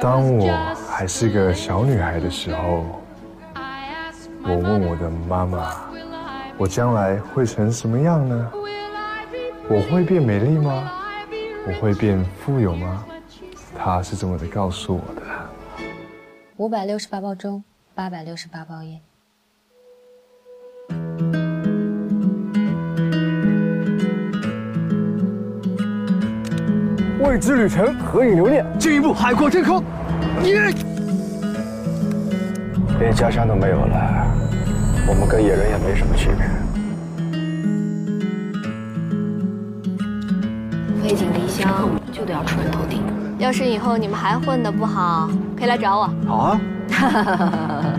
当我还是个小女孩的时候，我问我的妈妈：“我将来会成什么样呢？我会变美丽吗？我会变富有吗？”她是这么的告诉我的。五百六十八包中，八百六十八包烟。未知旅程，合影留念，进一步海阔天空。耶！连家乡都没有了，我们跟野人也没什么区别。背井离乡，就得要出人头地。要是以后你们还混得不好，可以来找我。好啊。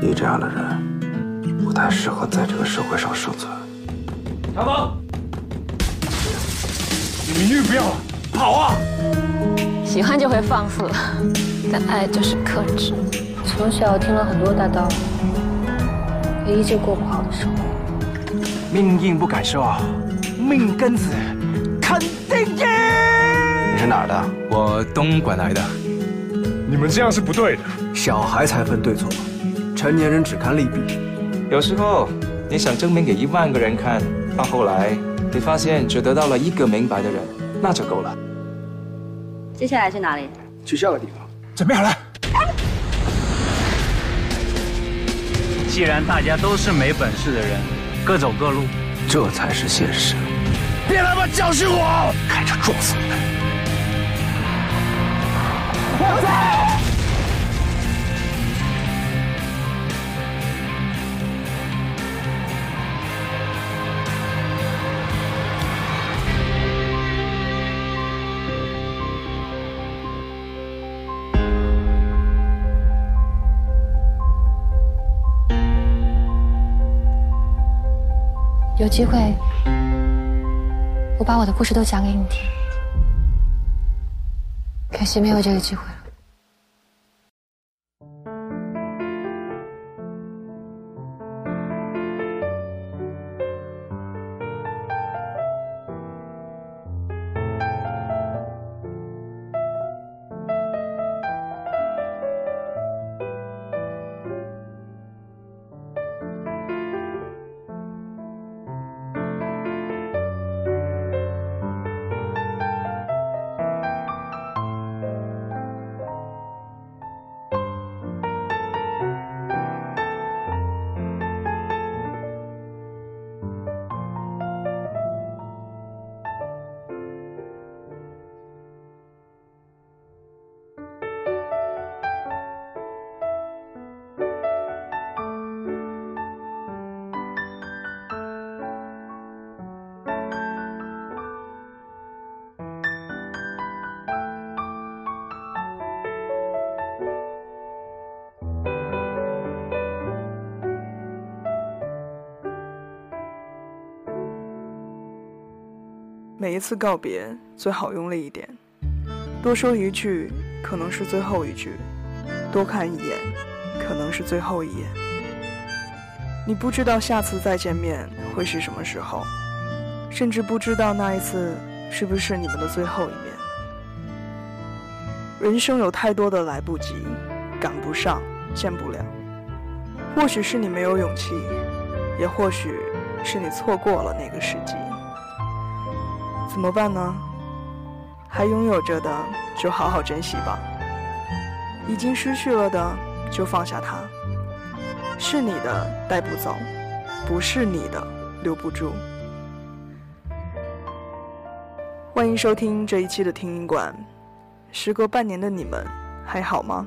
你这样的人，不太适合在这个社会上生存。小宝。你女不要了，跑啊！喜欢就会放肆，但爱就是克制。从小听了很多大道理，可依旧过不好的生活。命硬不敢说，命根子肯定硬。你是哪儿的？我东莞来的。你们这样是不对的。小孩才分对错，成年人只看利弊。有时候你想证明给一万个人看，到后来。你发现只得到了一个明白的人，那就够了。接下来去哪里？去下个地方。准备好了。既然大家都是没本事的人，各走各路，这才是现实。别他妈教训我！开车撞死你们！我走。有机会，我把我的故事都讲给你听。可惜没有这个机会了。每一次告别最好用力一点，多说一句可能是最后一句，多看一眼可能是最后一眼。你不知道下次再见面会是什么时候，甚至不知道那一次是不是你们的最后一面。人生有太多的来不及，赶不上，见不了。或许是你没有勇气，也或许是你错过了那个时机。怎么办呢？还拥有着的就好好珍惜吧。已经失去了的就放下它。是你的带不走，不是你的留不住。欢迎收听这一期的听音馆。时隔半年的你们还好吗？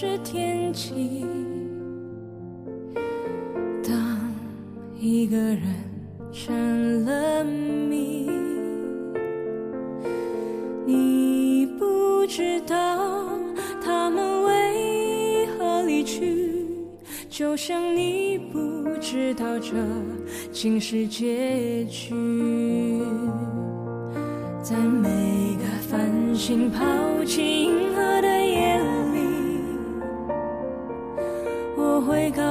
一辆车。消失天际，一个人成了谜。你不知道他们为何离去，就像你不知道这竟是结局。在每个繁星抛弃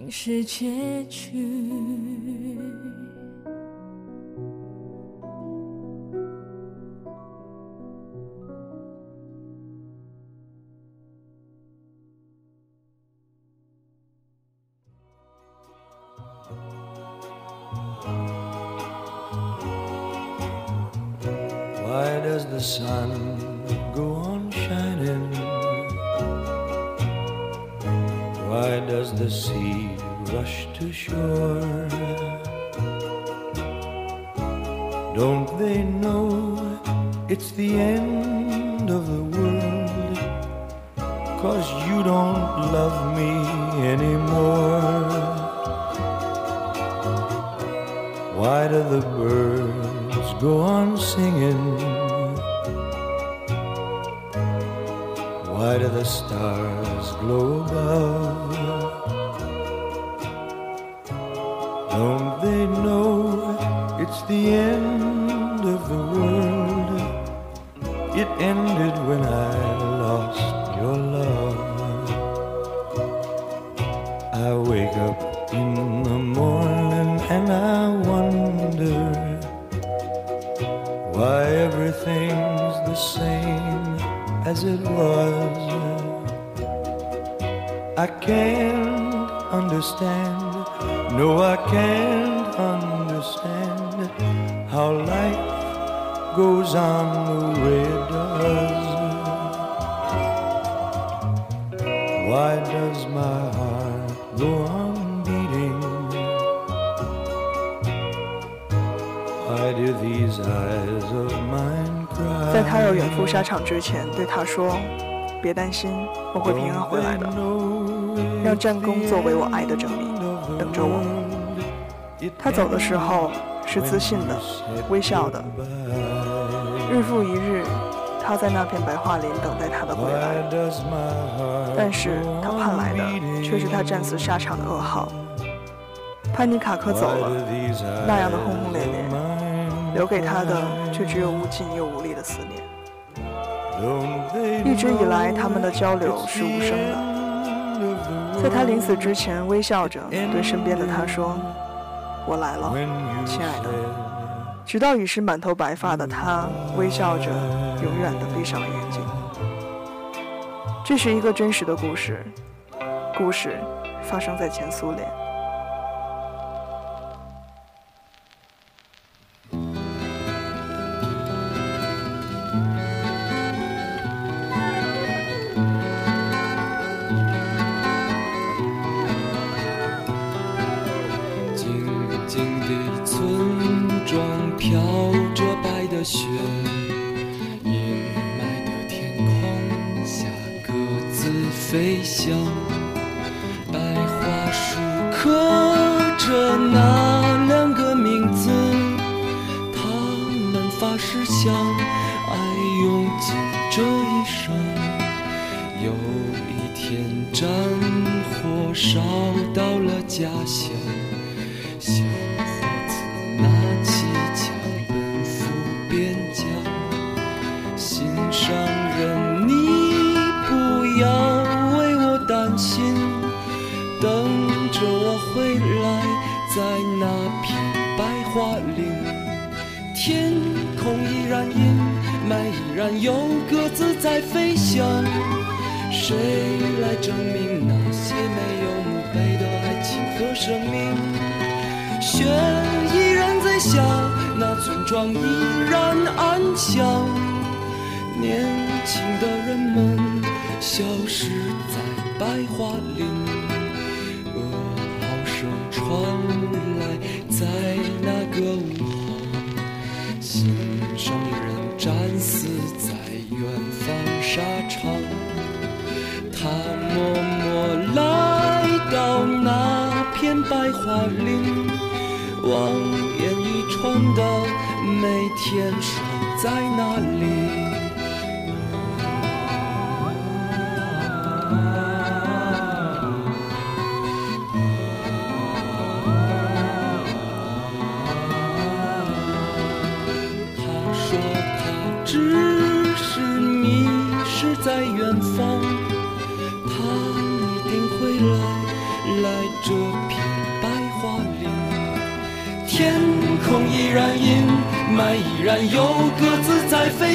竟是结局。Why does the sun go on shining? Does the sea rush to shore? Don't they know it's the end of the world? Cause you don't love me anymore. Why do the birds go on singing? Why do the stars glow above? It's the end of the world? It ended when I lost your love. I wake up in the morning and I wonder why everything's the same as it was. I can't understand, no, I can't how life goes on the way it does. Why does my heart go on beating? Why do these eyes of mine cry? 在他要远赴沙场之前，对他说：“别担心，我会平安回来的。让战功作为我爱的证明，等着我。”他走的时候是自信的、微笑的。日复一日，他在那片白桦林等待他的归来。但是他盼来的却是他战死沙场的噩耗。潘尼卡克走了，那样的轰轰烈烈。留给他的却只有无尽又无力的思念。一直以来，他们的交流是无声的。在他临死之前，微笑着对身边的他说：“我来了，亲爱的。”直到已是满头白发的他，微笑着，永远的闭上了眼睛。这是一个真实的故事，故事发生在前苏联。生命，雪依然在下，那村庄依然安详，年轻的人们消失在白桦林，噩耗声传来，在那个午后，心上人战死在远方沙场。白桦林望眼欲穿的每天守在那里。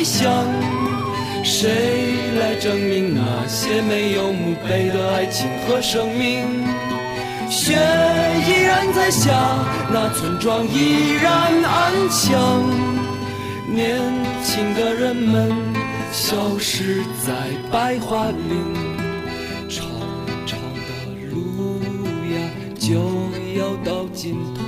想，谁来证明那些没有墓碑的爱情和生命，雪依然在下，那村庄依然安详。年轻的人们消失在白桦林，长长的路呀就要到尽头。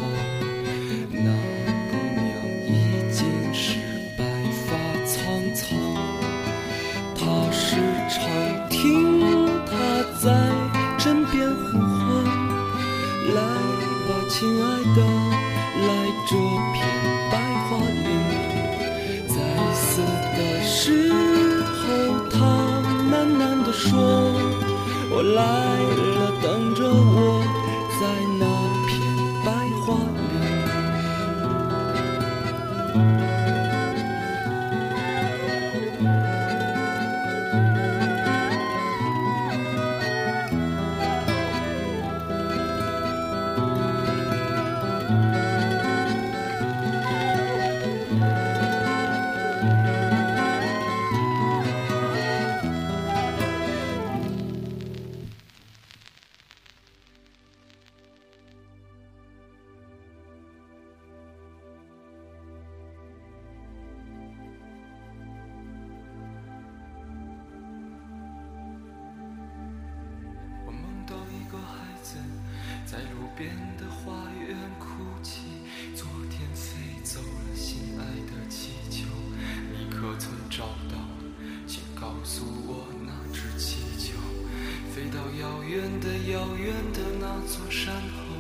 遥远的遥远的那座山后，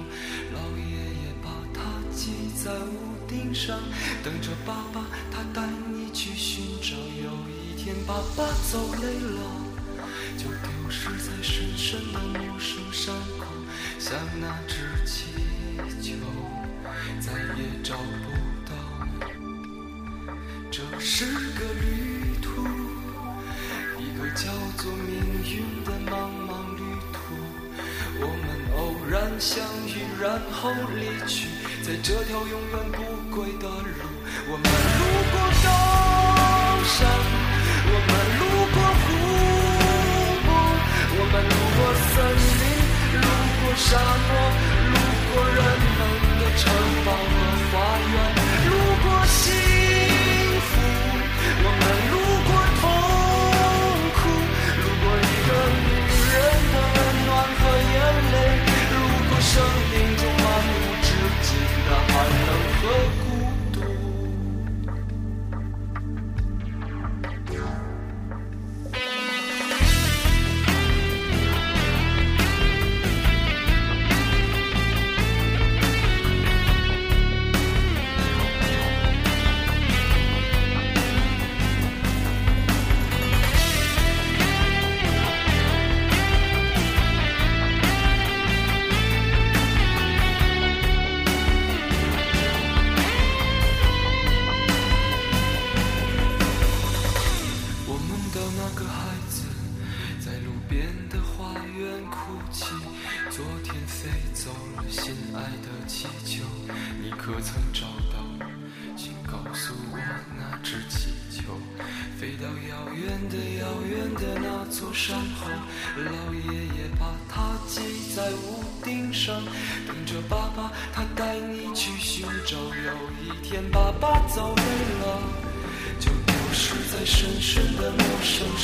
老爷爷把它系在屋顶上，等着爸爸他带你去寻找。有一天爸爸走累了，就丢失在深深的陌生山口，像那只气球，再也找不到。这是个旅途，一个叫做命运的梦。相遇，然后离去，在这条永远不归的路。我们路过高山，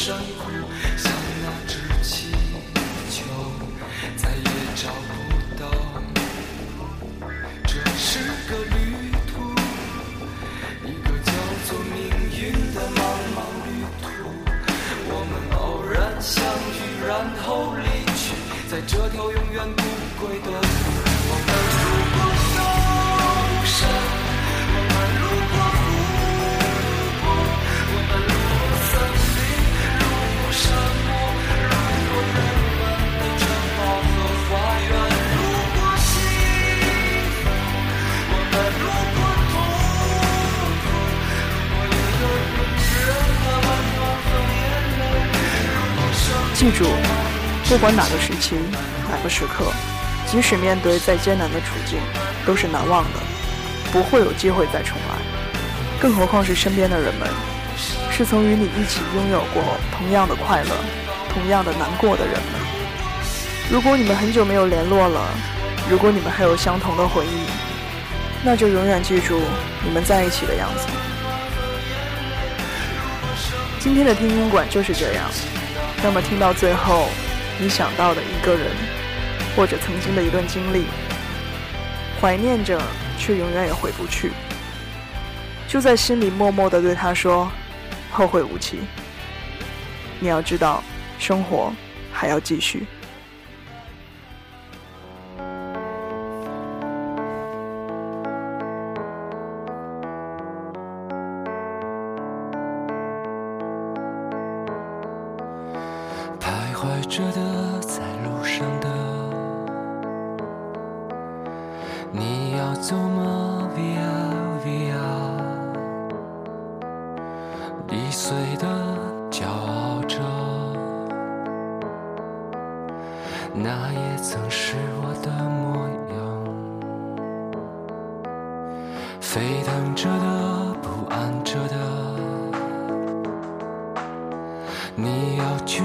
山谷，像那只气球，再也找不到。这是个旅途，一个叫做命运的茫茫旅途。我们偶然相遇，然后离去，在这条永远不归的路。记住，不管哪个时期、哪个时刻，即使面对再艰难的处境，都是难忘的，不会有机会再重来。更何况是身边的人们，是曾与你一起拥有过同样的快乐、同样的难过的人们。如果你们很久没有联络了，如果你们还有相同的回忆，那就永远记住你们在一起的样子。今天的听音馆就是这样。那么听到最后，你想到的一个人，或者曾经的一段经历，怀念着，却永远也回不去，就在心里默默的对他说：“后会无期。”你要知道，生活还要继续。你要去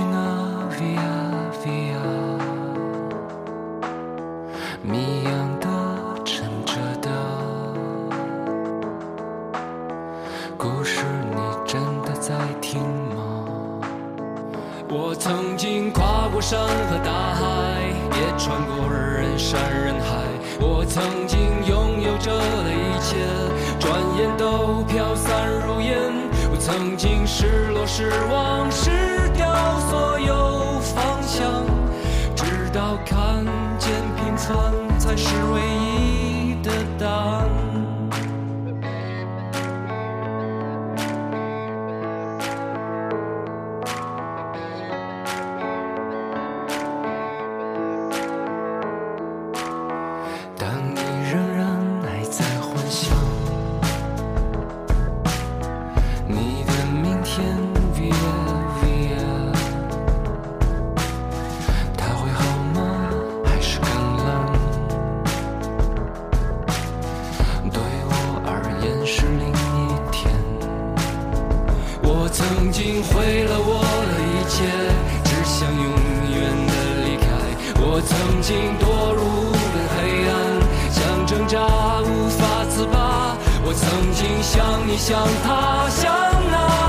你向他向那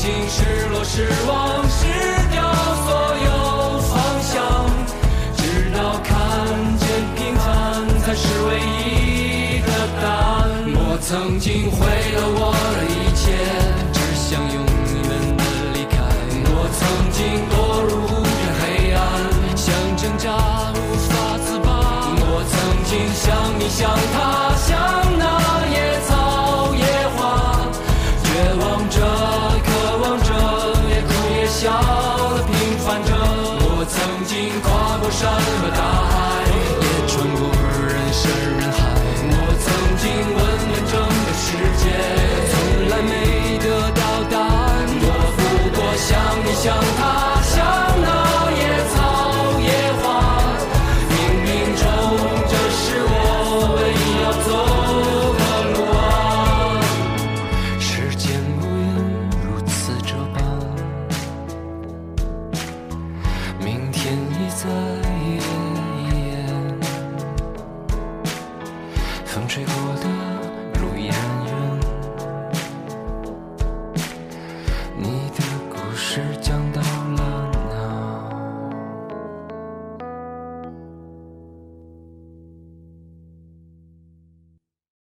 经失落、失望、失掉所有方向，直到看见平凡才是唯一的答案。我曾经毁了我的一切，只想永远的离开。我曾经堕入无边黑暗，想挣扎无法自拔。我曾经像你，像他，像。